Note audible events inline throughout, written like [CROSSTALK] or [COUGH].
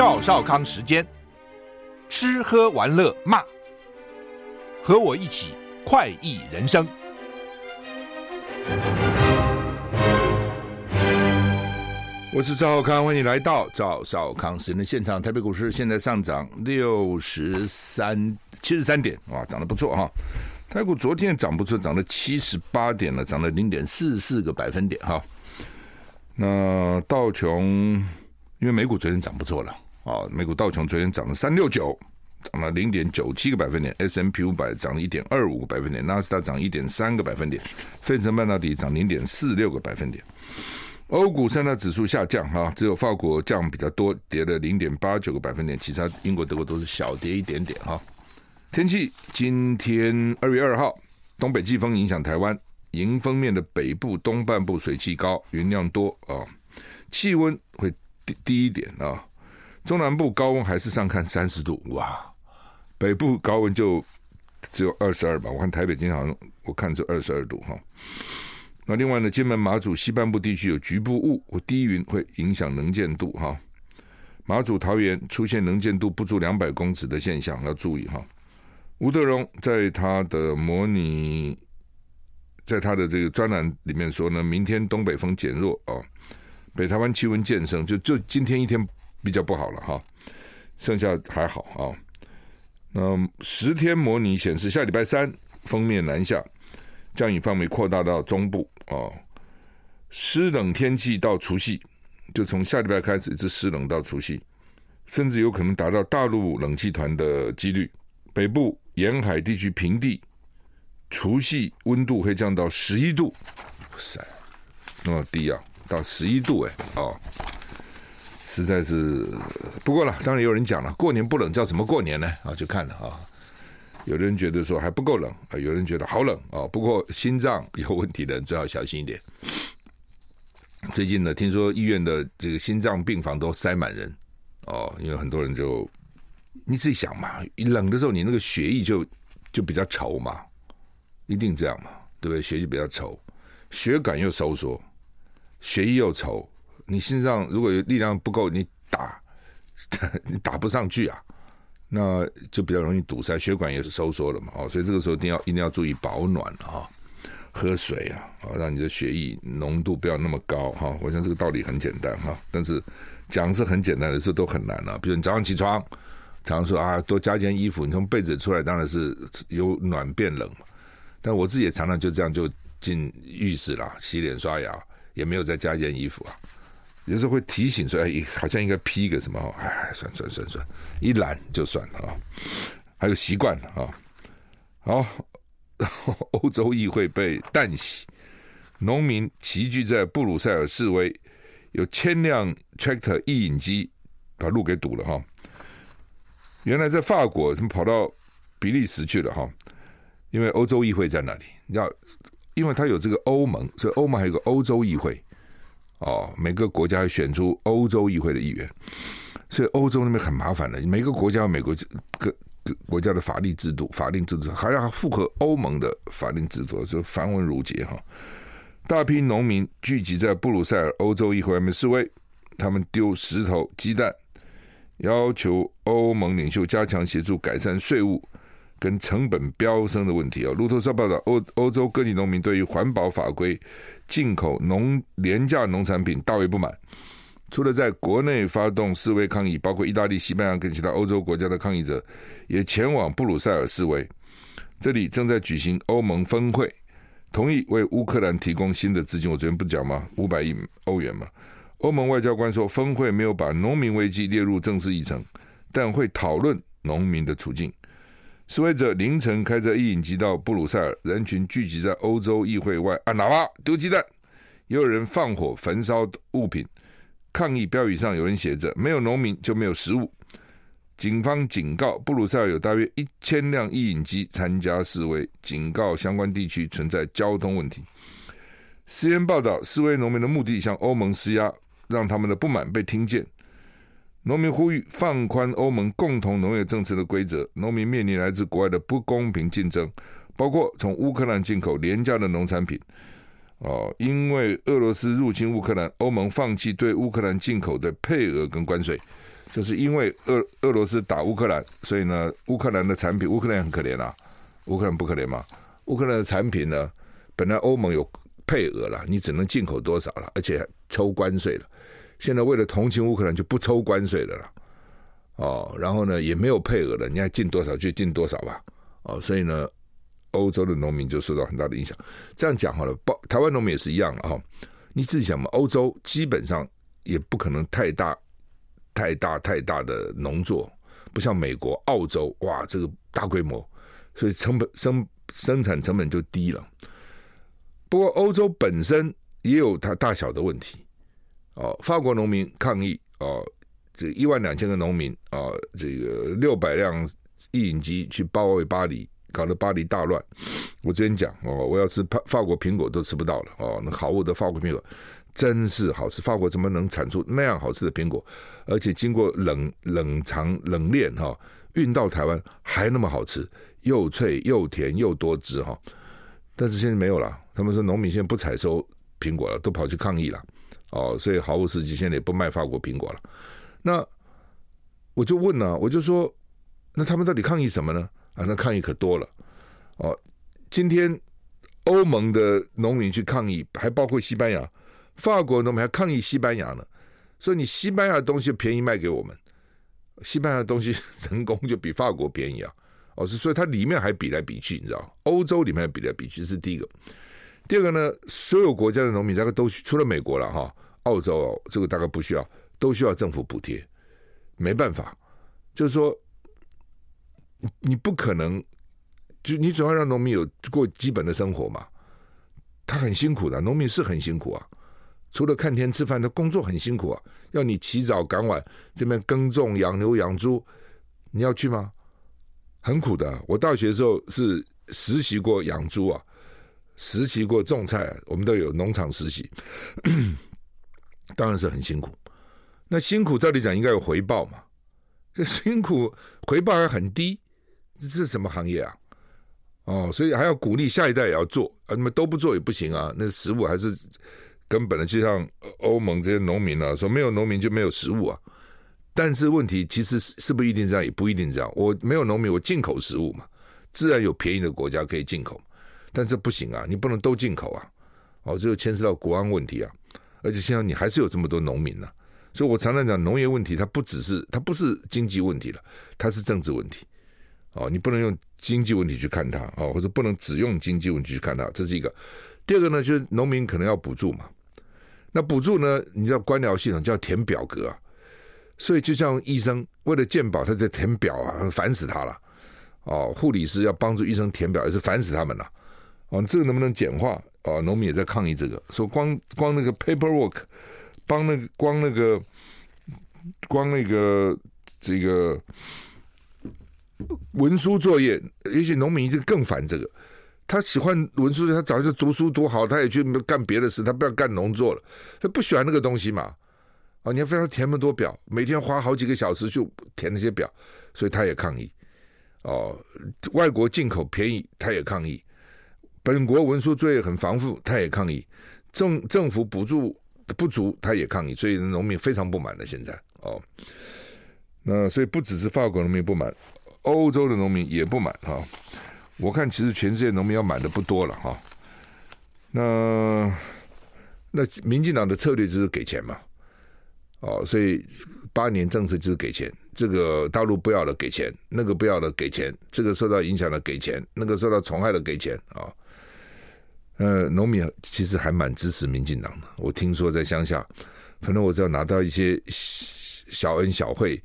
赵少康时间，吃喝玩乐骂，和我一起快意人生。我是赵少康，欢迎来到赵少康时间的现场。台北股市现在上涨六十三七十三点，哇，涨得不错哈。台股昨天涨不错，涨了七十八点了，涨了零点四四个百分点哈。那道琼，因为美股昨天涨不错了啊，美股道琼昨天涨了三六九，涨了零点九七个百分点，S&P 五百涨了一点二五个百分点，纳斯达涨一点三个百分点，费城半导体涨零点四六个百分点。欧股三大指数下降哈，只有法国降比较多，跌了零点八九个百分点，其他英国、德国都是小跌一点点哈。天气，今天二月二号，东北季风影响台湾，迎风面的北部东半部水汽高，云量多啊，气温会低低一点啊。中南部高温还是上看三十度哇，北部高温就只有二十二吧。我看台北今天好像我看就二十二度哈。那另外呢，金门、马祖西半部地区有局部雾或低云，会影响能见度哈。马祖、桃园出现能见度不足两百公尺的现象，要注意哈。吴德荣在他的模拟，在他的这个专栏里面说呢，明天东北风减弱啊，北台湾气温渐升，就就今天一天比较不好了哈，剩下还好啊。那十天模拟显示，下礼拜三封面南下，降雨范围扩大到中部啊，湿冷天气到除夕，就从下礼拜开始一直湿冷到除夕，甚至有可能达到大陆冷气团的几率，北部。沿海地区平地，除夕温度会降到十一度，哇塞，那么低啊，到十一度哎，哦，实在是不过了。当然有人讲了，过年不冷叫什么过年呢？啊，就看了啊，有的人觉得说还不够冷啊，有人觉得好冷啊。不过心脏有问题的人最好小心一点。最近呢，听说医院的这个心脏病房都塞满人哦，因为很多人就。你自己想嘛，冷的时候你那个血液就就比较稠嘛，一定这样嘛，对不对？血液比较稠，血管又收缩，血液又稠，你心脏如果有力量不够，你打 [LAUGHS] 你打不上去啊，那就比较容易堵塞，血管也是收缩了嘛。哦，所以这个时候一定要一定要注意保暖啊，喝水啊，啊，让你的血液浓度不要那么高哈。我想这个道理很简单哈，但是讲是很简单的这都很难了。比如你早上起床。常说啊，多加件衣服。你从被子出来，当然是由暖变冷嘛。但我自己也常常就这样就进浴室了，洗脸刷牙，也没有再加件衣服啊。有时候会提醒说，哎，好像应该披个什么？哎，算算算算，一懒就算了啊。还有习惯啊。好，[LAUGHS] 欧洲议会被淡洗，农民齐聚在布鲁塞尔示威，有千辆 tractor 曳引机把路给堵了哈。原来在法国，怎么跑到比利时去了哈？因为欧洲议会在那里，要因为他有这个欧盟，所以欧盟还有个欧洲议会哦。每个国家选出欧洲议会的议员，所以欧洲那边很麻烦的。每个国家有每个各各国家的法律制度、法令制度，还要符合欧盟的法令制度，就繁文缛节哈。大批农民聚集在布鲁塞尔欧洲议会外面示威，他们丢石头、鸡蛋。要求欧盟领袖加强协助改善税务跟成本飙升的问题啊！路透社报道，欧欧洲各地农民对于环保法规、进口农廉价农产品大为不满，除了在国内发动示威抗议，包括意大利、西班牙跟其他欧洲国家的抗议者也前往布鲁塞尔示威。这里正在举行欧盟峰会，同意为乌克兰提供新的资金。我昨天不讲吗？五百亿欧元嘛。欧盟外交官说，峰会没有把农民危机列入正式议程，但会讨论农民的处境。示威者凌晨开着曳引机到布鲁塞尔，人群聚集在欧洲议会外按喇叭丢鸡蛋，也有人放火焚烧物品。抗议标语上有人写着：“没有农民就没有食物。”警方警告，布鲁塞尔有大约一千辆曳引机参加示威，警告相关地区存在交通问题。CNN 报道，示威农民的目的向欧盟施压。让他们的不满被听见。农民呼吁放宽欧盟共同农业政策的规则。农民面临来自国外的不公平竞争，包括从乌克兰进口廉价的农产品。哦，因为俄罗斯入侵乌克兰，欧盟放弃对乌克兰进口的配额跟关税。就是因为俄俄罗斯打乌克兰，所以呢，乌克兰的产品，乌克兰很可怜啊，乌克兰不可怜吗？乌克兰的产品呢，本来欧盟有配额了，你只能进口多少了，而且抽关税了。现在为了同情乌克兰，就不抽关税的了，哦，然后呢，也没有配额了，你爱进多少就进多少吧，哦，所以呢，欧洲的农民就受到很大的影响。这样讲好了，包台湾农民也是一样啊、哦，你自己想嘛，欧洲基本上也不可能太大、太大、太大的农作，不像美国、澳洲，哇，这个大规模，所以成本生生产成本就低了。不过欧洲本身也有它大小的问题。哦，法国农民抗议哦，这一万两千个农民啊、哦，这个六百辆印印机去包围巴黎，搞得巴黎大乱。我之前讲哦，我要吃法法国苹果都吃不到了哦，那好物的法国苹果真是好吃。法国怎么能产出那样好吃的苹果？而且经过冷冷藏冷链哈、哦，运到台湾还那么好吃，又脆又甜又多汁哈、哦。但是现在没有了，他们说农民现在不采收苹果了，都跑去抗议了。哦，所以毫无实际，现在也不卖法国苹果了。那我就问呢、啊，我就说，那他们到底抗议什么呢？啊，那抗议可多了。哦，今天欧盟的农民去抗议，还包括西班牙、法国农民还抗议西班牙呢。所以你西班牙的东西便宜卖给我们，西班牙的东西人工就比法国便宜啊。哦，是所以它里面还比来比去，你知道？欧洲里面比来比去是第一个。第二个呢，所有国家的农民大概都除了美国了哈，澳洲，这个大概不需要，都需要政府补贴。没办法，就是说，你不可能，就你总要让农民有过基本的生活嘛。他很辛苦的，农民是很辛苦啊。除了看天吃饭，他工作很辛苦啊。要你起早赶晚这边耕种、养牛、养猪，你要去吗？很苦的。我大学的时候是实习过养猪啊。实习过种菜，我们都有农场实习，[COUGHS] 当然是很辛苦。那辛苦照理讲应该有回报嘛？这辛苦回报还很低，这是什么行业啊？哦，所以还要鼓励下一代也要做，啊，你们都不做也不行啊。那食物还是根本的，就像欧盟这些农民啊，说没有农民就没有食物啊。但是问题其实是是不一定这样？也不一定这样。我没有农民，我进口食物嘛，自然有便宜的国家可以进口。但这不行啊，你不能都进口啊，哦，这就牵涉到国安问题啊，而且现在你还是有这么多农民呢、所以我常常讲农业问题，它不只是它不是经济问题了，它是政治问题，哦，你不能用经济问题去看它，哦，或者不能只用经济问题去看它，这是一个。第二个呢，就是农民可能要补助嘛，那补助呢，你知道官僚系统就要填表格啊，所以就像医生为了健保，他在填表啊，烦死他了，哦，护理师要帮助医生填表，也是烦死他们了。哦，这个能不能简化？哦，农民也在抗议这个，说光光那个 paperwork，帮那个光那个光那个这个文书作业，也许农民一定更烦这个。他喜欢文书，他早就读书读好，他也去干别的事，他不要干农作了，他不喜欢那个东西嘛。哦，你要非要填那么多表，每天花好几个小时去填那些表，所以他也抗议。哦，外国进口便宜，他也抗议。本国文书作业很繁复，他也抗议；政政府补助不足，他也抗议。所以农民非常不满了。现在哦，那所以不只是法国农民不满，欧洲的农民也不满哈、哦。我看其实全世界农民要满的不多了哈、哦。那那民进党的策略就是给钱嘛，哦，所以八年政策就是给钱。这个大陆不要了给钱，那个不要了给钱，这个受到影响了给钱，那个受到虫害的给钱啊。哦呃，农民其实还蛮支持民进党的。我听说在乡下，反正我只要拿到一些小恩小惠，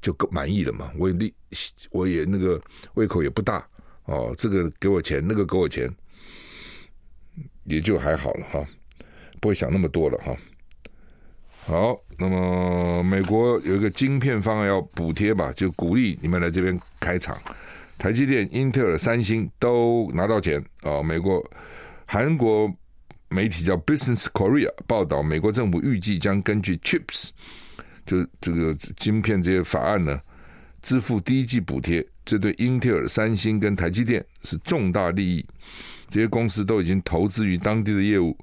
就够满意了嘛。我也力，我也那个胃口也不大哦。这个给我钱，那个给我钱，也就还好了哈，不会想那么多了哈。好，那么美国有一个晶片方案要补贴吧，就鼓励你们来这边开厂。台积电、英特尔、三星都拿到钱啊，美国。韩国媒体叫 Business Korea 报道，美国政府预计将根据 Chips 就这个晶片这些法案呢，支付第一季补贴。这对英特尔、三星跟台积电是重大利益。这些公司都已经投资于当地的业务，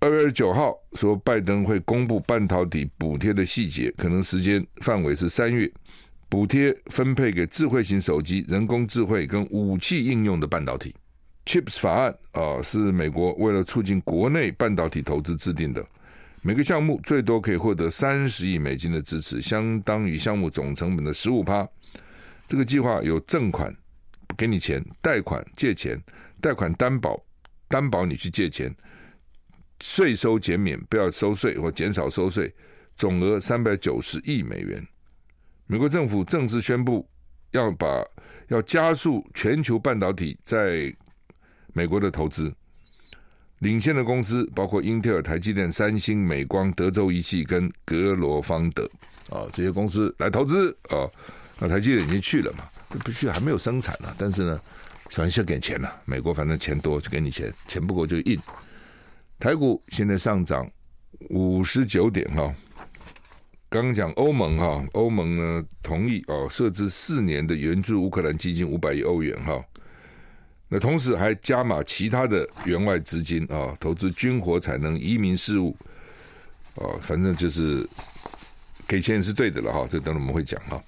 二月二十九号说，拜登会公布半导体补贴的细节，可能时间范围是三月，补贴分配给智慧型手机、人工智慧跟武器应用的半导体。Chips 法案啊，是美国为了促进国内半导体投资制定的，每个项目最多可以获得三十亿美金的支持，相当于项目总成本的十五趴。这个计划有赠款，给你钱；贷款借钱，贷款担保担保你去借钱。税收减免，不要收税或减少收税，总额三百九十亿美元。美国政府正式宣布，要把要加速全球半导体在美国的投资。领先的公司包括英特尔、台积电、三星、美光、德州仪器跟格罗方德啊，这些公司来投资啊。那台积电已经去了嘛？不去还没有生产呢，但是呢，反正先给钱了。美国反正钱多就给你钱，钱不够就印。台股现在上涨五十九点哈，刚刚讲欧盟哈，欧盟呢同意哦设置四年的援助乌克兰基金五百亿欧元哈，那同时还加码其他的援外资金啊，投资军火、产能、移民事务，啊，反正就是给钱也是对的了哈，这等会我们会讲哈。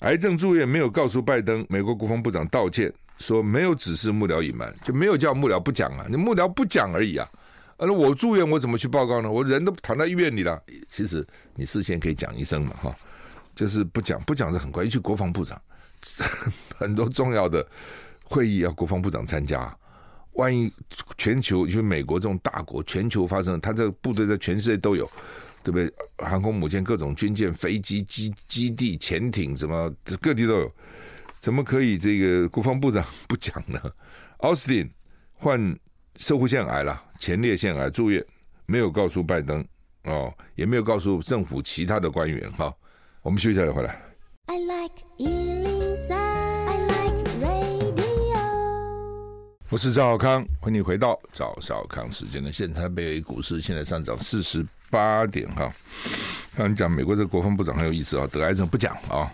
癌症住院没有告诉拜登，美国国防部长道歉。说没有指示幕僚隐瞒，就没有叫幕僚不讲啊！你幕僚不讲而已啊！而我住院，我怎么去报告呢？我人都躺在医院里了。其实你事先可以讲一声嘛，哈，就是不讲，不讲是很快。尤其国防部长，[LAUGHS] 很多重要的会议要国防部长参加，万一全球，因为美国这种大国，全球发生，他这个部队在全世界都有，对不对？航空母舰、各种军舰、飞机、基基地、潜艇，什么各地都有。怎么可以这个国防部长不讲呢？奥斯汀患摄护腺癌了，前列腺癌住院，没有告诉拜登哦，也没有告诉政府其他的官员哈、我们休息一下再回来。I like 我是赵少康，欢迎你回到赵少康时间的现场。台北股市现在上涨四十八点哈。刚讲美国这个国防部长很有意思啊，得癌症不讲啊。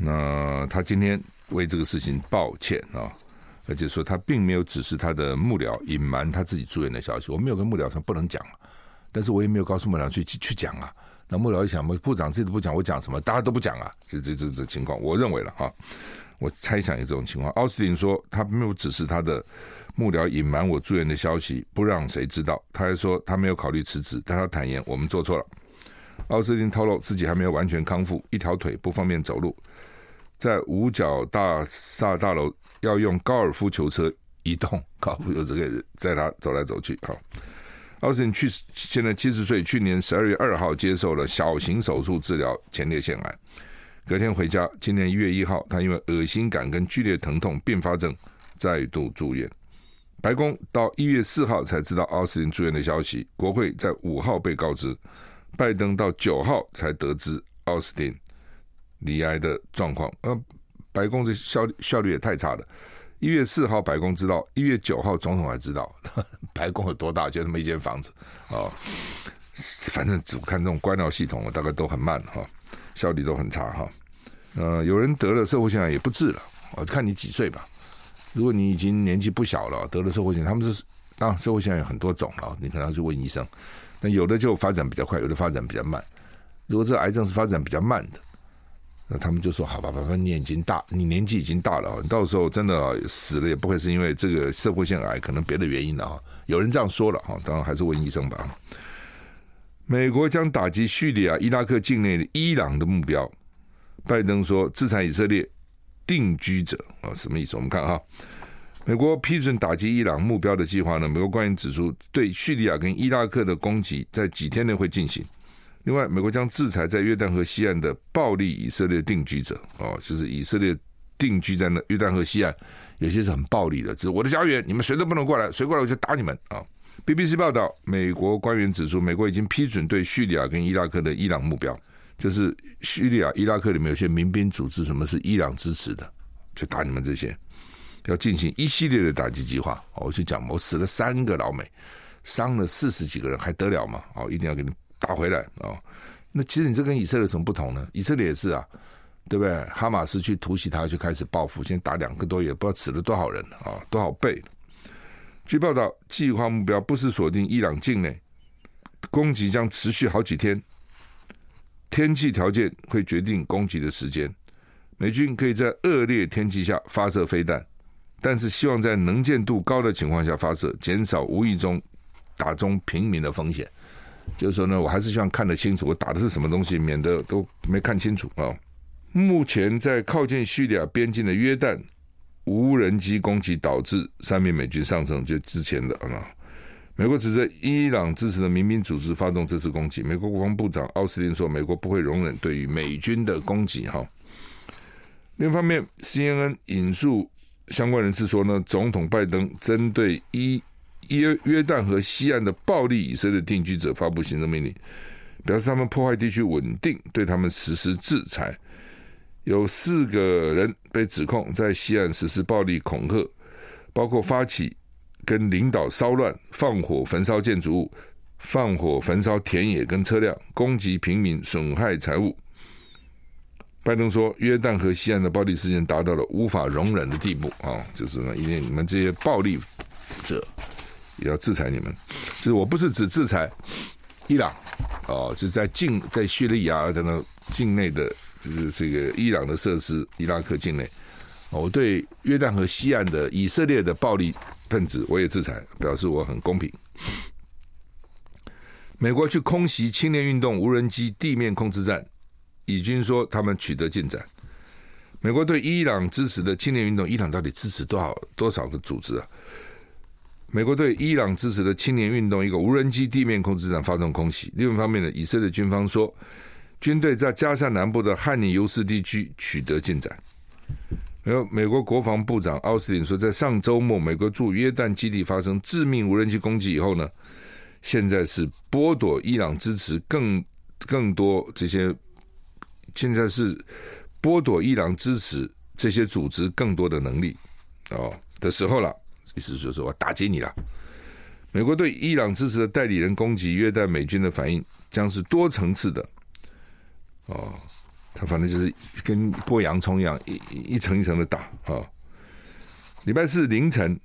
那他今天为这个事情抱歉啊，而且说他并没有指示他的幕僚隐瞒他自己住院的消息。我没有跟幕僚说不能讲，但是我也没有告诉幕僚去去讲啊。那幕僚一想，部长自己都不讲，我讲什么？大家都不讲啊，这这这这情况，我认为了哈，我猜想有这种情况。奥斯汀说他没有指示他的幕僚隐瞒我住院的消息，不让谁知道。他还说他没有考虑辞职，但他坦言我们做错了。奥斯汀透露自己还没有完全康复，一条腿不方便走路。在五角大厦大楼要用高尔夫球车移动，高尔夫球车可以载他走来走去。好，奥斯汀去现在七十岁，去年十二月二号接受了小型手术治疗前列腺癌，隔天回家。今年一月一号，他因为恶心感跟剧烈疼痛并发症再度住院。白宫到一月四号才知道奥斯汀住院的消息，国会在五号被告知，拜登到九号才得知奥斯汀。离癌的状况，呃，白宫这效率效率也太差了。一月四号白宫知道，一月九号总统还知道。[LAUGHS] 白宫有多大？就那么一间房子啊，反正只看这种官僚系统，大概都很慢哈，效率都很差哈。呃，有人得了社会性癌也不治了，我看你几岁吧。如果你已经年纪不小了，得了社会性，他们是当然摄护腺有很多种了，你可能要去问医生。那有的就发展比较快，有的发展比较慢。如果这癌症是发展比较慢的。那他们就说：“好吧，反正你已经大，你年纪已经大了，你到时候真的死了也不会是因为这个社会性癌，可能别的原因了哈。”有人这样说了哈，当然还是问医生吧。美国将打击叙利亚、伊拉克境内的伊朗的目标。拜登说：“制裁以色列定居者啊，什么意思？我们看哈，美国批准打击伊朗目标的计划呢？美国官员指出，对叙利亚跟伊拉克的攻击在几天内会进行。”另外，美国将制裁在约旦河西岸的暴力以色列定居者，哦，就是以色列定居在那约旦河西岸，有些是很暴力的，这是我的家园，你们谁都不能过来，谁过来我就打你们啊！BBC 报道，美国官员指出，美国已经批准对叙利亚跟伊拉克的伊朗目标，就是叙利亚、伊拉克里面有些民兵组织，什么是伊朗支持的，就打你们这些，要进行一系列的打击计划。我就讲，我死了三个老美，伤了四十几个人，还得了吗？哦，一定要给你。打回来啊！那其实你这跟以色列有什么不同呢？以色列也是啊，对不对？哈马斯去突袭他，就开始报复，现在打两个多月，不知道死了多少人啊，多少倍。据报道，计划目标不是锁定伊朗境内，攻击将持续好几天，天气条件会决定攻击的时间。美军可以在恶劣天气下发射飞弹，但是希望在能见度高的情况下发射，减少无意中打中平民的风险。就是说呢，我还是希望看得清楚，我打的是什么东西，免得都没看清楚啊。目前在靠近叙利亚边境的约旦，无人机攻击导致三名美军丧生，就之前的啊。美国指责伊朗支持的民兵组织发动这次攻击。美国国防部长奥斯汀说，美国不会容忍对于美军的攻击哈。另一方面，CNN 引述相关人士说呢，总统拜登针对伊约约旦河西岸的暴力以色列定居者发布行政命令，表示他们破坏地区稳定，对他们实施制裁。有四个人被指控在西岸实施暴力恐吓，包括发起跟领导骚乱、放火焚烧建筑物、放火焚烧田野跟车辆、攻击平民、损害财物。拜登说，约旦河西岸的暴力事件达到了无法容忍的地步啊！就是呢，因为你们这些暴力者也要制裁你们。就是我不是只制裁伊朗哦，就是在境在叙利亚等等境内的，就是这个伊朗的设施，伊拉克境内，我对约旦河西岸的以色列的暴力分子我也制裁，表示我很公平。美国去空袭青年运动无人机地面控制站。以军说他们取得进展。美国对伊朗支持的青年运动，伊朗到底支持多少多少个组织啊？美国对伊朗支持的青年运动一个无人机地面控制站发动空袭。另一方面呢，以色列军方说，军队在加沙南部的汉尼尤斯地区取得进展。然后，美国国防部长奥斯汀说，在上周末美国驻约旦基地发生致命无人机攻击以后呢，现在是剥夺伊朗支持更更多这些。现在是剥夺伊朗支持这些组织更多的能力哦的时候了，意思就是说我打击你了。美国对伊朗支持的代理人攻击约旦美军的反应将是多层次的哦，他反正就是跟剥洋葱一样，一一层一层的打啊、礼拜四凌晨，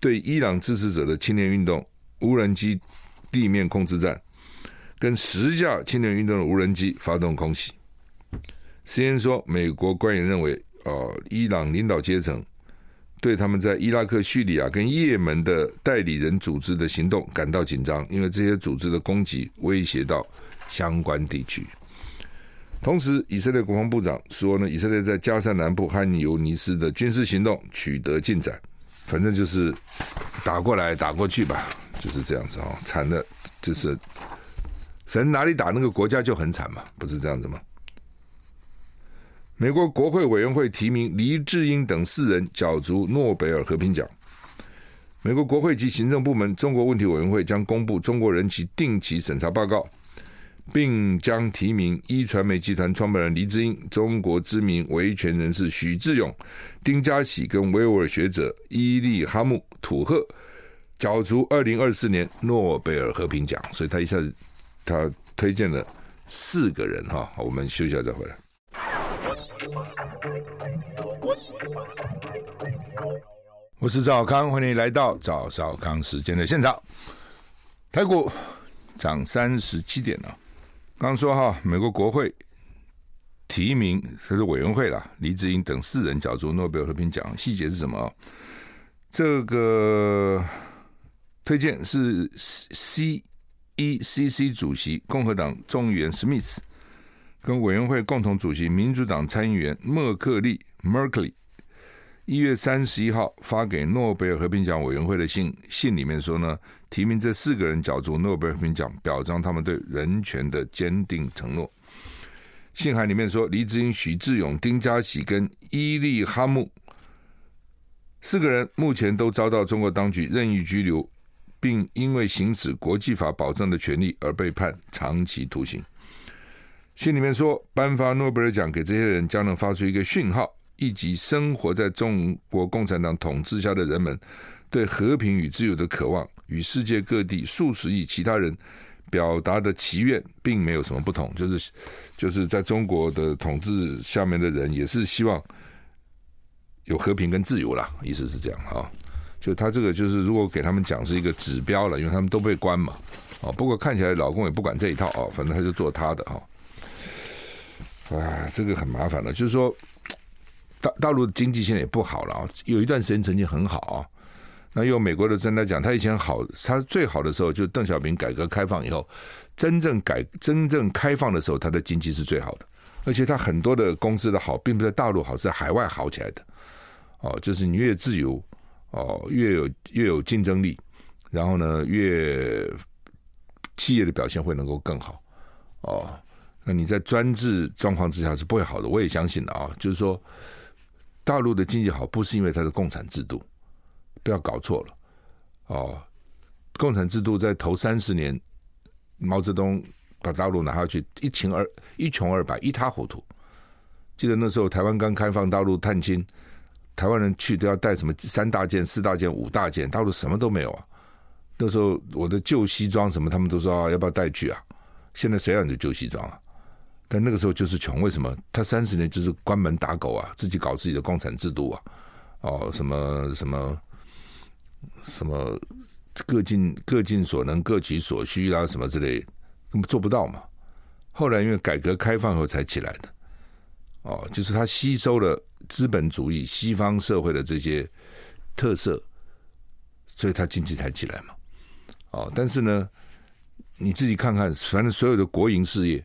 对伊朗支持者的青年运动无人机地面控制站跟十架青年运动的无人机发动空袭。CNN 说，美国官员认为，呃，伊朗领导阶层对他们在伊拉克、叙利亚跟也门的代理人组织的行动感到紧张，因为这些组织的攻击威胁到相关地区。同时，以色列国防部长说呢，以色列在加沙南部汉尼尤尼斯的军事行动取得进展，反正就是打过来打过去吧，就是这样子啊，惨的，就是反正哪里打那个国家就很惨嘛，不是这样子吗？美国国会委员会提名黎智英等四人角逐诺贝尔和平奖。美国国会及行政部门中国问题委员会将公布中国人权定期审查报告，并将提名一传媒集团创办人黎智英、中国知名维权人士许志永、丁家喜跟维吾尔学者伊利哈木土赫角逐二零二四年诺贝尔和平奖。所以他一下子他推荐了四个人哈。我们休息一下再回来。我是赵康，欢迎来到赵少康时间的现场。台股涨三十七点了。刚说哈，美国国会提名这是委员会啦，黎智英等四人角逐诺贝尔和平奖，细节是什么？这个推荐是 C E C C 主席共和党众议员史密斯。跟委员会共同主席民主党参议员默克利 （Merkley） 一月三十一号发给诺贝尔和平奖委员会的信信里面说呢，提名这四个人角逐诺贝尔和平奖，表彰他们对人权的坚定承诺。信函里面说，黎智英、许志勇、丁家喜跟伊利哈木四个人目前都遭到中国当局任意拘留，并因为行使国际法保障的权利而被判长期徒刑。信里面说，颁发诺贝尔奖给这些人，将能发出一个讯号，以及生活在中国共产党统治下的人们对和平与自由的渴望，与世界各地数十亿其他人表达的祈愿，并没有什么不同。就是，就是在中国的统治下面的人，也是希望有和平跟自由啦。意思是这样啊。就他这个就是如果给他们讲是一个指标了，因为他们都被关嘛。哦，不过看起来老公也不管这一套哦，反正他就做他的哈。啊，这个很麻烦了，就是说大大陆的经济现在也不好了啊，有一段时间曾经很好啊。那用美国的专家讲，他以前好，他最好的时候就邓小平改革开放以后，真正改真正开放的时候，他的经济是最好的。而且他很多的公司的好，并不在大陆好，是在海外好起来的。哦，就是你越自由，哦，越有越有竞争力，然后呢，越企业的表现会能够更好。哦，那你在专制状况之下是不会好的。我也相信的啊，就是说，大陆的经济好，不是因为它的共产制度，不要搞错了。哦，共产制度在头三十年，毛泽东。把大陆拿下去，一穷二一穷二白，一塌糊涂。记得那时候台湾刚开放，大陆探亲，台湾人去都要带什么三大件、四大件、五大件，大陆什么都没有啊。那时候我的旧西装什么，他们都说要不要带去啊？现在谁让你的旧西装啊？但那个时候就是穷，为什么？他三十年就是关门打狗啊，自己搞自己的共产制度啊，哦，什么什么什么各尽各尽所能，各取所需啊，什么之类。根本做不到嘛？后来因为改革开放后才起来的，哦，就是他吸收了资本主义西方社会的这些特色，所以他经济才起来嘛。哦，但是呢，你自己看看，反正所有的国营事业，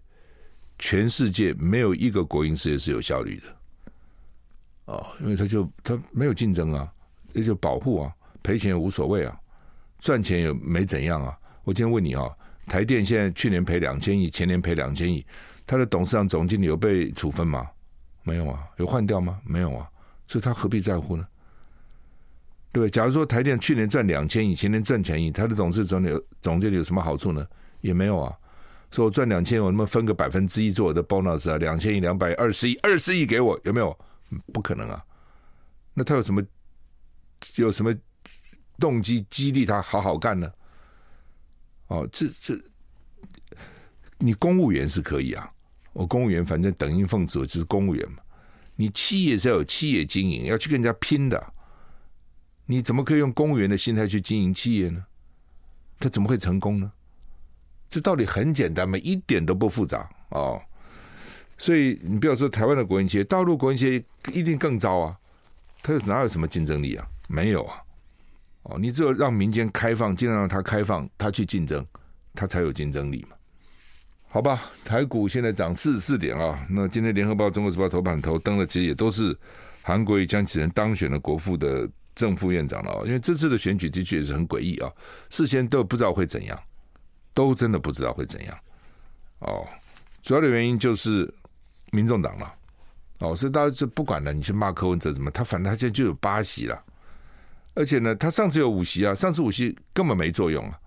全世界没有一个国营事业是有效率的。哦，因为他就他没有竞争啊，也就保护啊，赔钱也无所谓啊，赚钱也没怎样啊。我今天问你啊。台电现在去年赔两千亿，前年赔两千亿，他的董事长、总经理有被处分吗？没有啊，有换掉吗？没有啊，所以他何必在乎呢？对，假如说台电去年赚两千亿，前年赚千亿，他的董事总理、总经理有什么好处呢？也没有啊。说我赚两千亿，我能不能分个百分之一做我的 bonus 啊？两千亿两百二十亿，二十亿给我，有没有？不可能啊。那他有什么有什么动机激励他好好干呢？哦，这这，你公务员是可以啊，我公务员反正等音奉旨，我就是公务员嘛。你企业是要有企业经营，要去跟人家拼的，你怎么可以用公务员的心态去经营企业呢？他怎么会成功呢？这道理很简单嘛，一点都不复杂哦。所以你不要说台湾的国营企业，大陆国营企业一定更糟啊，他哪有什么竞争力啊？没有啊。哦，你只有让民间开放，尽量让它开放，它去竞争，它才有竞争力嘛。好吧，台股现在涨四十四点啊。那今天联合报、中国时报头版头登的其实也都是韩国瑜江启臣当选了国父的正副院长了啊。因为这次的选举的确也是很诡异啊，事先都不知道会怎样，都真的不知道会怎样。哦，主要的原因就是民众党了。哦，所以大家就不管了，你去骂柯文哲怎么，他反正他现在就有八席了。而且呢，他上次有五席啊，上次五席根本没作用啊。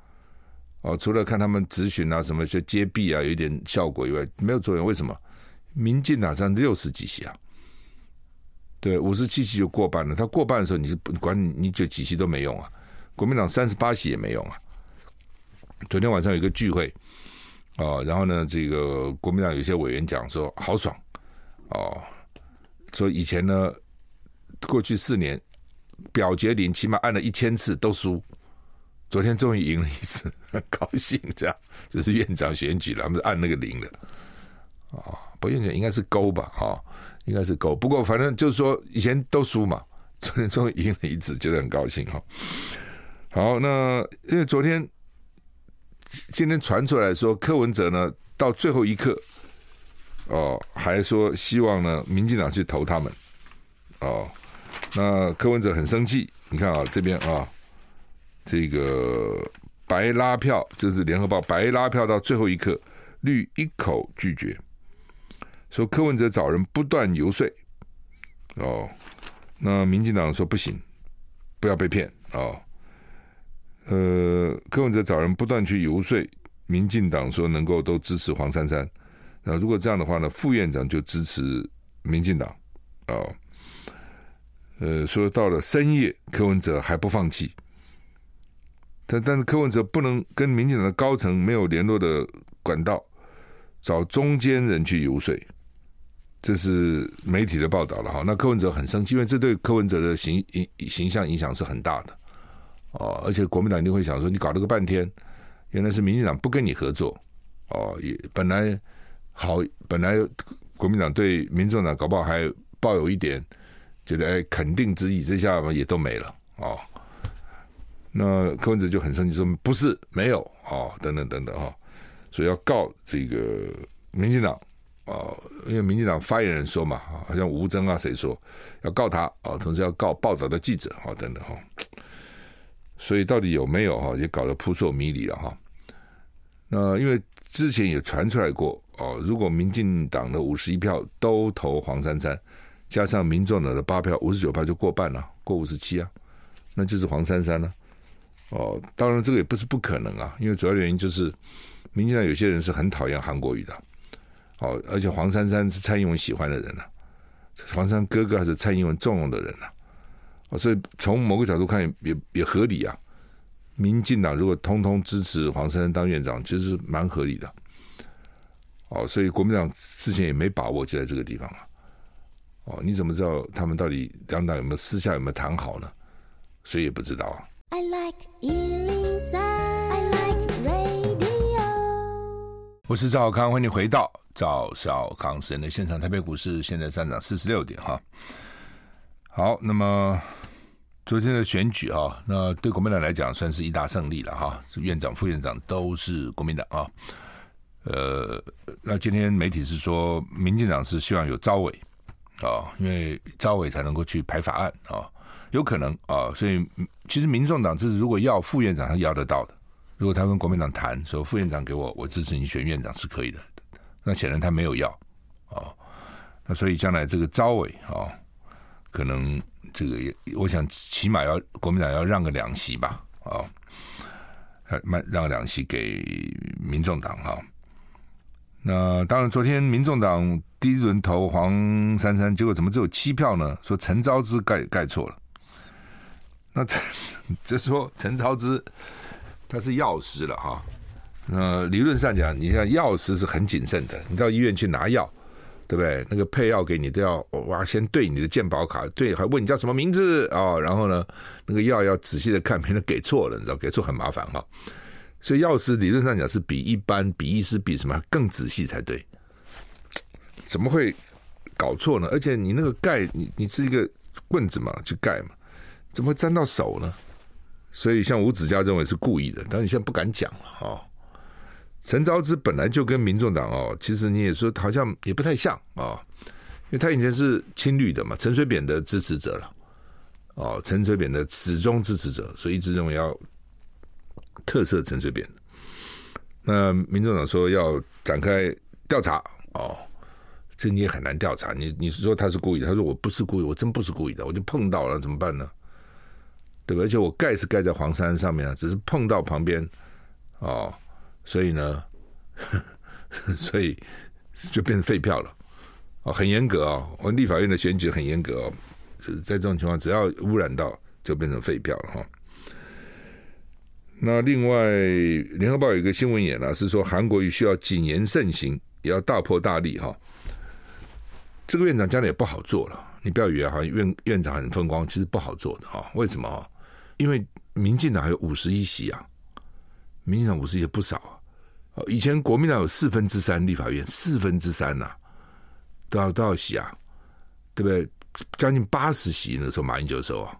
哦，除了看他们咨询啊，什么就揭弊啊，有一点效果以外，没有作用。为什么？民进党上六十几席啊，对，五十七席就过半了。他过半的时候，你是不管你，你就几席都没用啊。国民党三十八席也没用啊。昨天晚上有一个聚会，哦，然后呢，这个国民党有些委员讲说好爽哦，说以前呢，过去四年。表决零起码按了一千次都输，昨天终于赢了一次，很高兴。这样就是院长选举了，他们是按那个零的。哦，不，院长应该是勾吧？哈，应该是勾。不过反正就是说，以前都输嘛，昨天终于赢了一次，觉得很高兴哈。好，那因为昨天今天传出来说，柯文哲呢到最后一刻，哦，还说希望呢民进党去投他们，哦。那柯文哲很生气，你看啊，这边啊，这个白拉票，这是联合报白拉票到最后一刻，绿一口拒绝，说柯文哲找人不断游说，哦，那民进党说不行，不要被骗哦，呃，柯文哲找人不断去游说，民进党说能够都支持黄珊珊，那如果这样的话呢，副院长就支持民进党，哦。呃，说到了深夜，柯文哲还不放弃。但但是柯文哲不能跟民进党的高层没有联络的管道，找中间人去游说，这是媒体的报道了哈。那柯文哲很生气，因为这对柯文哲的形形形象影响是很大的哦，而且国民党一定会想说，你搞了个半天，原来是民进党不跟你合作哦，也本来好，本来国民党对民众党搞不好还抱有一点觉得哎肯定之意，这下嘛也都没了哦。那柯文哲就很生气说不是没有哦，等等等等哈、哦，所以要告这个民进党。哦，因为民进党发言人说嘛，好像吴征啊，谁说要告他啊？同时要告报道的记者啊，等等哈。所以到底有没有哈，也搞得扑朔迷离了哈。那因为之前也传出来过哦，如果民进党的五十一票都投黄珊珊，加上民众党的八票，五十九票就过半了，过五十七啊，那就是黄珊珊了。哦，当然这个也不是不可能啊，因为主要原因就是民进党有些人是很讨厌韩国瑜的。哦，而且黄珊珊是蔡英文喜欢的人呐、黄珊哥哥还是蔡英文重用的人呐、哦，所以从某个角度看也也合理啊。民进党如果通通支持黄珊珊当院长，其实是蛮合理的。哦，所以国民党之前也没把握，就在这个地方啊。哦，你怎么知道他们到底两党有没有私下有没有谈好呢？谁也不知道啊。I like 我是赵小康，欢迎你回到赵少康时间的现场。台北股市现在上涨四十六点哈。好，那么昨天的选举啊，那对国民党来讲算是一大胜利了哈。院长、副院长都是国民党啊。呃，那今天媒体是说，民进党是希望有招委啊，因为招委才能够去排法案啊，有可能啊。所以其实民众党这是如果要副院长，他要得到的。如果他跟国民党谈说副院长给我，我支持你选院长是可以的，那显然他没有要哦，那所以将来这个招委啊，可能这个也我想起码要国民党要让个两席吧啊，让让两席给民众党哈。那当然，昨天民众党第一轮投黄珊珊，结果怎么只有七票呢？说陈昭之盖盖错了，那这这说陈昭之。他是药师了哈，呃，理论上讲，你像药师是很谨慎的，你到医院去拿药，对不对？那个配药给你都要哇，先对你的健保卡，对，还问你叫什么名字啊、哦？然后呢，那个药要仔细的看，免得给错了，你知道，给错很麻烦哈。所以药师理论上讲是比一般比医师比什么更仔细才对，怎么会搞错呢？而且你那个盖，你你是一个棍子嘛，去盖嘛，怎么会沾到手呢？所以，像吴子嘉认为是故意的，但你现在不敢讲了哈。陈昭之本来就跟民众党哦，其实你也说好像也不太像啊，因为他以前是亲绿的嘛，陈水扁的支持者了哦，陈水扁的始终支持者，所以一直认为要特赦陈水扁。那民众党说要展开调查哦，这你也很难调查。你你是说他是故意，他说我不是故意，我真不是故意的，我就碰到了，怎么办呢？对吧？而且我盖是盖在黄山上面啊，只是碰到旁边哦，所以呢，[LAUGHS] 所以就变成废票了哦，很严格哦。我们立法院的选举很严格哦，在这种情况，只要污染到就变成废票了哈、哦。那另外，《联合报》有一个新闻也呢，是说韩国瑜需要谨言慎行，也要大破大立哈、哦。这个院长将来也不好做了，你不要以为好像院院长很风光，其实不好做的哈、哦。为什么啊？因为民进党还有五十一席啊，民进党五十也不少啊。以前国民党有四分之三立法院，四分之三呐、啊，都要都要席啊，对不对？将近八十席那时候马英九的时候啊，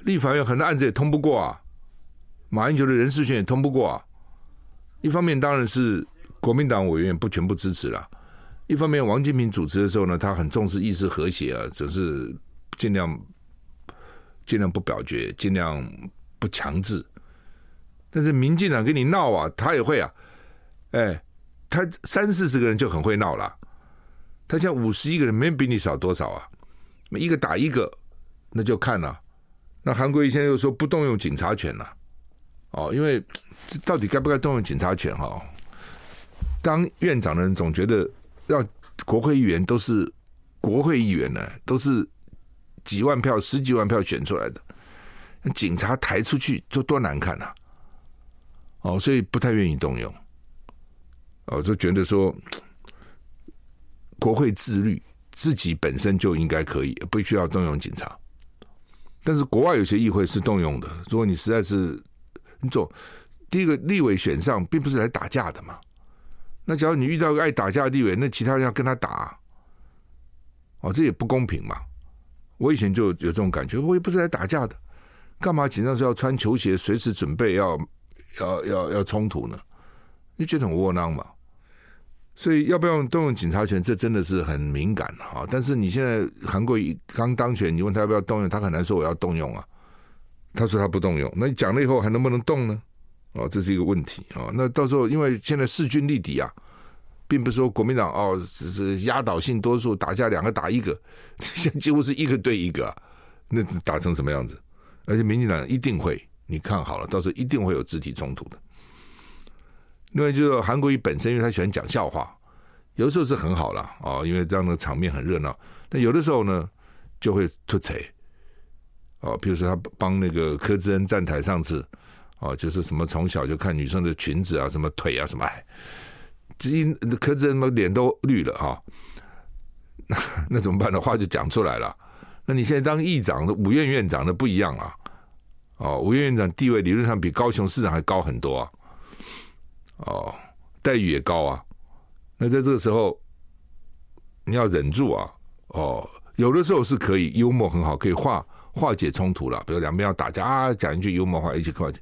立法院很多案子也通不过啊，马英九的人事权也通不过啊。一方面当然是国民党委员不全部支持了，一方面王金平主持的时候呢，他很重视议事和谐啊，只是尽量。尽量不表决，尽量不强制。但是民进党跟你闹啊，他也会啊。哎，他三四十个人就很会闹了。他现在五十一个人，没比你少多少啊？一个打一个，那就看了。那韩国瑜现在又说不动用警察权了。哦，因为这到底该不该动用警察权？哈，当院长的人总觉得让国会议员都是国会议员呢，都是。几万票、十几万票选出来的，警察抬出去就多难看呐、啊！哦，所以不太愿意动用。哦，就觉得说，国会自律，自己本身就应该可以，不需要动用警察。但是国外有些议会是动用的。如果你实在是你走第一个立委选上，并不是来打架的嘛。那假如你遇到个爱打架的地委，那其他人要跟他打，哦，这也不公平嘛。我以前就有这种感觉，我也不是来打架的，干嘛紧张时要穿球鞋，随时准备要要要要冲突呢？你觉得很窝囊嘛？所以要不要动用警察权，这真的是很敏感啊！但是你现在韩国刚当选，你问他要不要动用，他很难说我要动用啊。他说他不动用，那你讲了以后还能不能动呢？哦，这是一个问题啊。那到时候因为现在势均力敌啊，并不是说国民党哦只是压倒性多数打架两个打一个，[LAUGHS] 现在几乎是一个对一个，那打成什么样子？而且民进党一定会，你看好了，到时候一定会有肢体冲突的。另外就是韩国瑜本身，因为他喜欢讲笑话，有的时候是很好了啊，因为这样的场面很热闹。但有的时候呢，就会突槌哦，比如说他帮那个柯志恩站台上次哦，就是什么从小就看女生的裙子啊，什么腿啊，什么哎，一柯志恩嘛脸都绿了哈。那 [LAUGHS] 那怎么办呢？话就讲出来了。那你现在当议长的五院院长的不一样啊，哦，五院院长地位理论上比高雄市长还高很多啊。哦，待遇也高啊。那在这个时候，你要忍住啊。哦，有的时候是可以幽默很好，可以化化解冲突了。比如两边要打架啊，讲一句幽默话一起化解。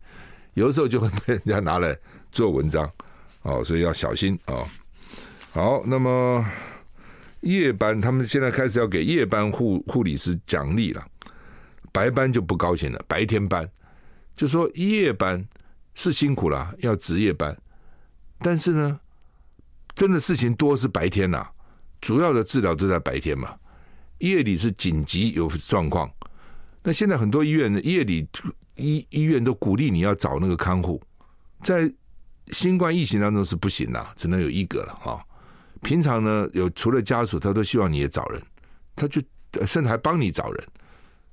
有的时候就会被人家拿来做文章。哦，所以要小心啊。好，那么夜班他们现在开始要给夜班护护理师奖励了，白班就不高兴了。白天班就说夜班是辛苦了，要值夜班。但是呢，真的事情多是白天呐、主要的治疗都在白天嘛。夜里是紧急有状况，那现在很多医院的夜里医医院都鼓励你要找那个看护，在新冠疫情当中是不行的，只能有一个了哈。平常呢，有除了家属，他都希望你也找人，他就甚至还帮你找人。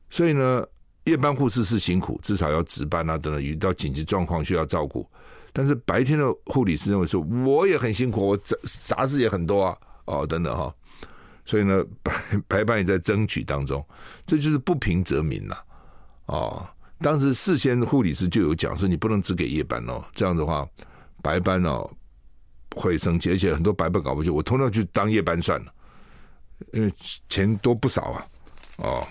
所以呢，夜班护士是辛苦，至少要值班啊等等，遇到紧急状况需要照顾。但是白天的护理师认为说，我也很辛苦，我杂杂事也很多啊，哦，等等哈，所以呢，[LAUGHS] 白白班也在争取当中，这就是不平则鸣呐，哦，当时事先护理师就有讲说，你不能只给夜班哦，这样的话，白班哦会生气，而且很多白班搞不去，我通常去当夜班算了，因为钱多不少啊，哦，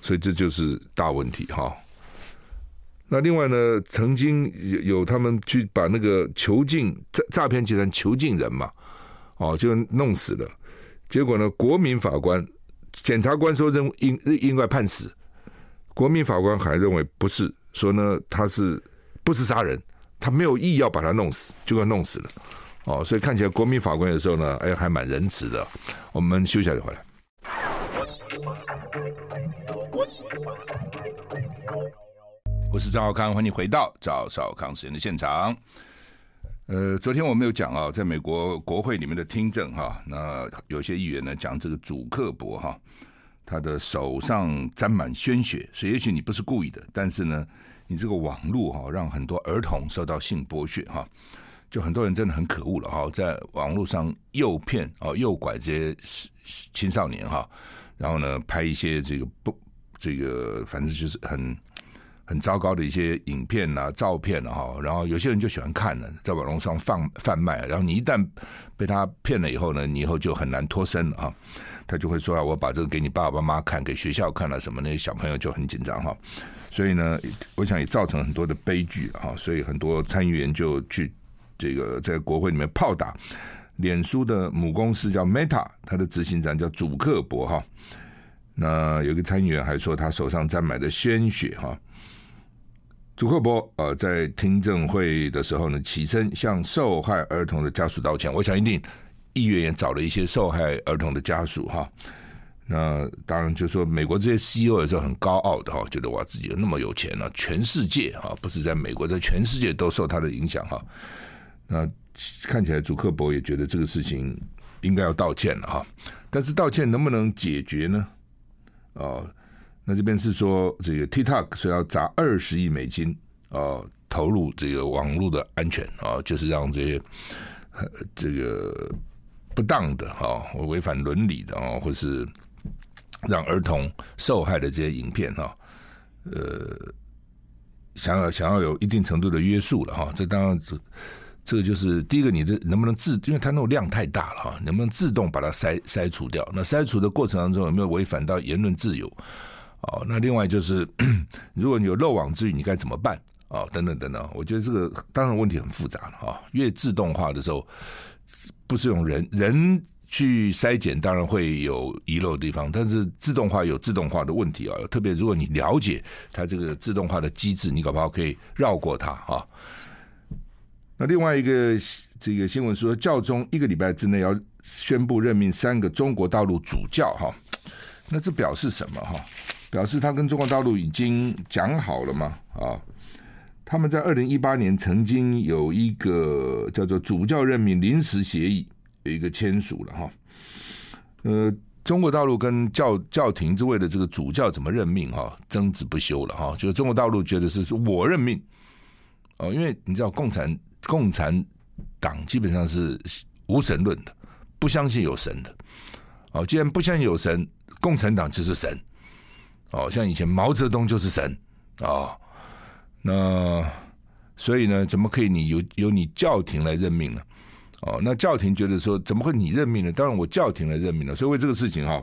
所以这就是大问题哈。那另外呢，曾经有有他们去把那个囚禁诈诈骗集团囚禁人嘛，哦，就弄死了。结果呢，国民法官、检察官说认应应该判死，国民法官还认为不是，说呢他是不是杀人，他没有意要把他弄死，就给弄死了。哦，所以看起来国民法官有时候呢，哎，还蛮仁慈的。我们休息一下就回来。我是赵少康，欢迎回到赵少康时间的现场。呃，昨天我们有讲啊，在美国国会里面的听证哈，那有些议员呢讲这个祖克伯哈，他的手上沾满鲜血，所以也许你不是故意的，但是呢，你这个网络哈，让很多儿童受到性剥削哈，就很多人真的很可恶了哈，在网络上诱骗哦、诱拐这些青少年哈，然后呢，拍一些这个不这个，反正就是很。很糟糕的一些影片啊、照片啊，哈然后有些人就喜欢看了，在网络上放贩卖，然后你一旦被他骗了以后呢，你以后就很难脱身了啊。他就会说啊，我把这个给你爸爸妈妈看，给学校看了什么，那些小朋友就很紧张哈。所以呢，我想也造成很多的悲剧哈。所以很多参议员就去这个在国会里面炮打脸书的母公司叫 Meta，他的执行长叫祖克伯哈。那有个参议员还说他手上沾满了鲜血哈。祖克伯呃，在听证会的时候呢，起身向受害儿童的家属道歉。我想一定议员也找了一些受害儿童的家属哈。那当然就说美国这些 CEO 也是很高傲的哈，觉得哇自己有那么有钱了，全世界哈不是在美国，在全世界都受他的影响哈。那看起来祖克伯也觉得这个事情应该要道歉了哈，但是道歉能不能解决呢？啊。那这边是说，这个 TikTok 说要砸二十亿美金啊，投入这个网络的安全啊，就是让这些这个不当的哈，违反伦理的啊，或是让儿童受害的这些影片哈，呃，想要想要有一定程度的约束了哈。这当然这这个就是第一个，你的能不能自，因为它那种量太大了哈，能不能自动把它筛筛除掉？那筛除的过程当中有没有违反到言论自由？哦，那另外就是，[CLEARS THROAT] 如果你有漏网之鱼，你该怎么办？哦，等等等等，我觉得这个当然问题很复杂了哈。越自动化的时候，不是用人人。去筛检当然会有遗漏的地方，但是自动化有自动化的问题啊。特别如果你了解它这个自动化的机制，你搞不好可以绕过它啊。那另外一个这个新闻说，教宗一个礼拜之内要宣布任命三个中国大陆主教哈。那这表示什么哈？表示他跟中国大陆已经讲好了吗？啊，他们在二零一八年曾经有一个叫做主教任命临时协议。有一个签署了哈，呃，中国大陆跟教教廷之位的这个主教怎么任命哈，争执不休了哈。就中国大陆觉得是我任命哦，因为你知道共产共产党基本上是无神论的，不相信有神的哦。既然不相信有神，共产党就是神哦。像以前毛泽东就是神哦，那所以呢，怎么可以你由由你教廷来任命呢？哦，那教廷觉得说，怎么会你任命呢？当然我教廷来任命了，所以为这个事情哈，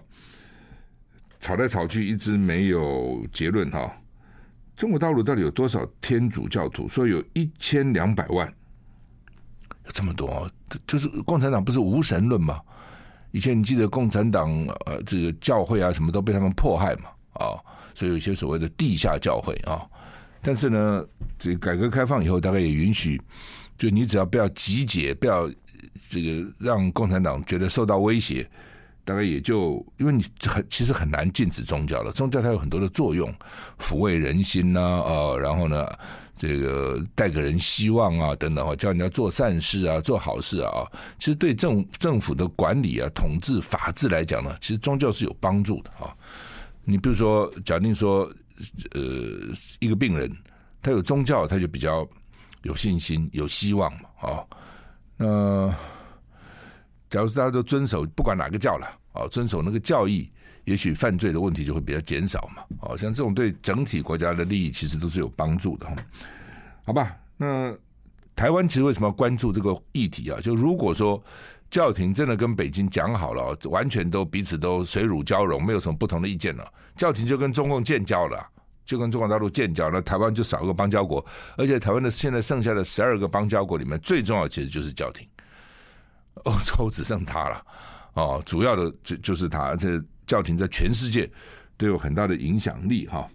吵来吵去一直没有结论哈。中国大陆到底有多少天主教徒？说有一千两百万，有这么多，就是共产党不是无神论吗？以前你记得共产党呃，这个教会啊，什么都被他们迫害嘛，啊，所以有些所谓的地下教会啊。但是呢，这改革开放以后，大概也允许，就你只要不要集结，不要。这个让共产党觉得受到威胁，大概也就因为你很其实很难禁止宗教了。宗教它有很多的作用，抚慰人心呐，啊，然后呢，这个带给人希望啊，等等，教人家做善事啊，做好事啊。其实对政政府的管理啊、统治、法治来讲呢，其实宗教是有帮助的啊。你比如说，假定说，呃，一个病人他有宗教，他就比较有信心、有希望嘛，啊。那假如大家都遵守，不管哪个教了，哦，遵守那个教义，也许犯罪的问题就会比较减少嘛。哦，像这种对整体国家的利益，其实都是有帮助的。好吧，那台湾其实为什么要关注这个议题啊？就如果说教廷真的跟北京讲好了，完全都彼此都水乳交融，没有什么不同的意见了，教廷就跟中共建交了。就跟中国大陆建交，那台湾就少个邦交国，而且台湾的现在剩下的十二个邦交国里面，最重要其实就是教廷，欧洲只剩他了，哦，主要的就就是他，而且教廷在全世界都有很大的影响力哈。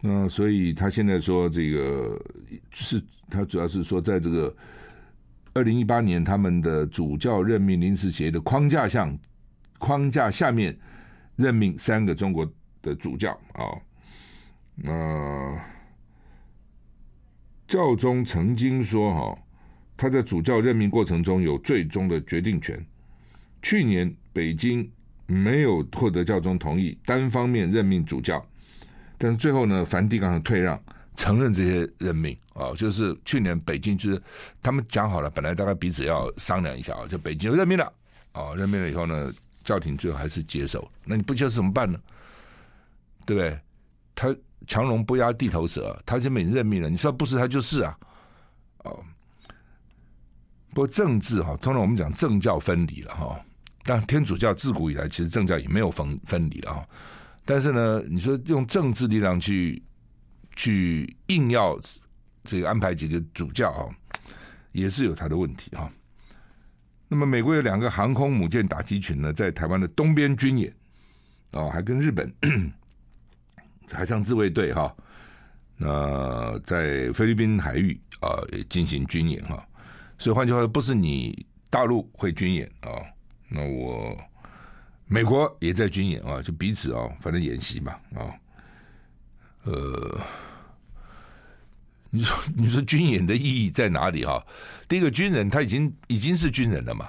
那所以他现在说这个是，他主要是说在这个二零一八年他们的主教任命临时协议的框架下，框架下面任命三个中国的主教啊。那、教宗曾经说：“哈，他在主教任命过程中有最终的决定权。去年北京没有获得教宗同意，单方面任命主教，但是最后呢，梵蒂冈退让，承认这些任命啊。就是去年北京就是他们讲好了，本来大概彼此要商量一下啊，就北京就任命了啊，任命了以后呢，教廷最后还是接受。那你不接受怎么办呢？对不对？他。”强龙不压地头蛇，他就没任命了。你说不是，他就是啊。哦，不过政治哈，通常我们讲政教分离了哈。但天主教自古以来其实政教也没有分分离了哈。但是呢，你说用政治力量去去硬要这个安排几个主教啊，也是有他的问题哈。那么美国有两个航空母舰打击群呢，在台湾的东边军演哦，还跟日本。[COUGHS] 海上自卫队哈，那在菲律宾海域啊进行军演哈，所以换句话说，不是你大陆会军演啊，那我美国也在军演啊，就彼此啊，反正演习嘛啊，呃，你说 [LAUGHS] 你说军演的意义在哪里哈？第一个军人他已经已经是军人了嘛，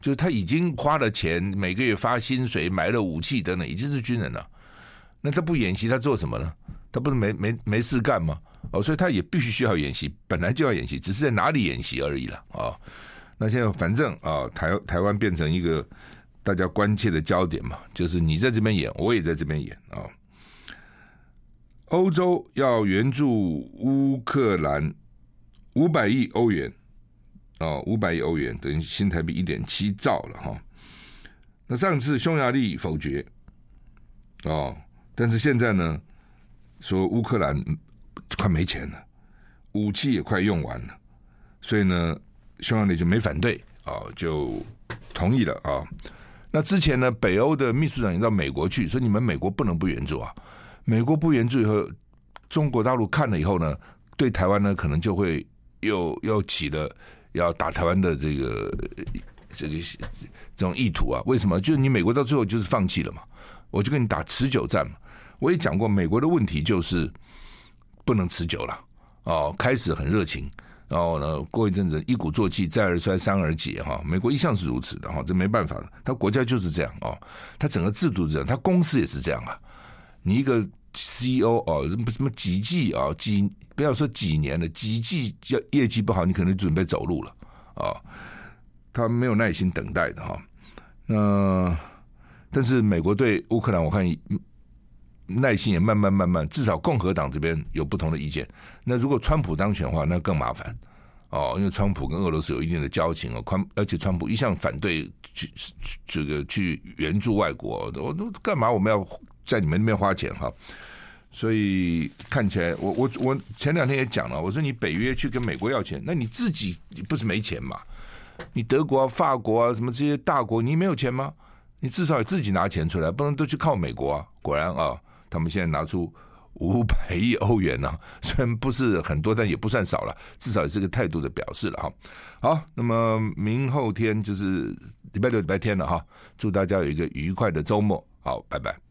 就是他已经花了钱，每个月发薪水，买了武器等等，已经是军人了。那他不演习，他做什么呢？他不是没没没事干吗？哦，所以他也必须需要演习，本来就要演习，只是在哪里演习而已了啊、哦。那现在反正啊，台台湾变成一个大家关切的焦点嘛，就是你在这边演，我也在这边演啊、欧洲要援助乌克兰五百亿欧元，哦，五百亿欧元等于新台币一点七兆了哈。那上次匈牙利否决，哦，但是现在呢，说乌克兰快没钱了，武器也快用完了，所以呢，匈牙利就没反对啊，就同意了啊。那之前呢，北欧的秘书长也到美国去，说你们美国不能不援助啊。美国不援助以后，中国大陆看了以后呢，对台湾呢可能就会又又起了要打台湾的这个这个这种意图啊？为什么？就是你美国到最后就是放弃了嘛？我就跟你打持久战嘛。我也讲过，美国的问题就是不能持久了哦。开始很热情，然后呢，过一阵子一鼓作气，再而衰，三而竭哈。美国一向是如此的哈，这没办法的，他国家就是这样哦，他整个制度这样，他公司也是这样啊。你一个 CEO 哦，什么什么几季啊，几不要说几年了，几季要业绩不好，你可能准备走路了啊。他没有耐心等待的哈。那但是美国对乌克兰，我看耐心也慢慢慢慢，至少共和党这边有不同的意见。那如果川普当选的话，那更麻烦哦，因为川普跟俄罗斯有一定的交情哦，川而且川普一向反对去这个去援助外国，我都干嘛我们要？在你们那边花钱哈，所以看起来，我我我前两天也讲了，我说你北约去跟美国要钱，那你自己不是没钱吗？你德国啊、法国啊什么这些大国，你没有钱吗？你至少也自己拿钱出来，不能都去靠美国啊。果然啊，他们现在拿出五百亿欧元呢、啊，[LAUGHS] 虽然不是很多，但也不算少了，至少也是个态度的表示了哈。好，那么明后天就是礼拜六、礼拜天了哈，祝大家有一个愉快的周末。好，拜拜。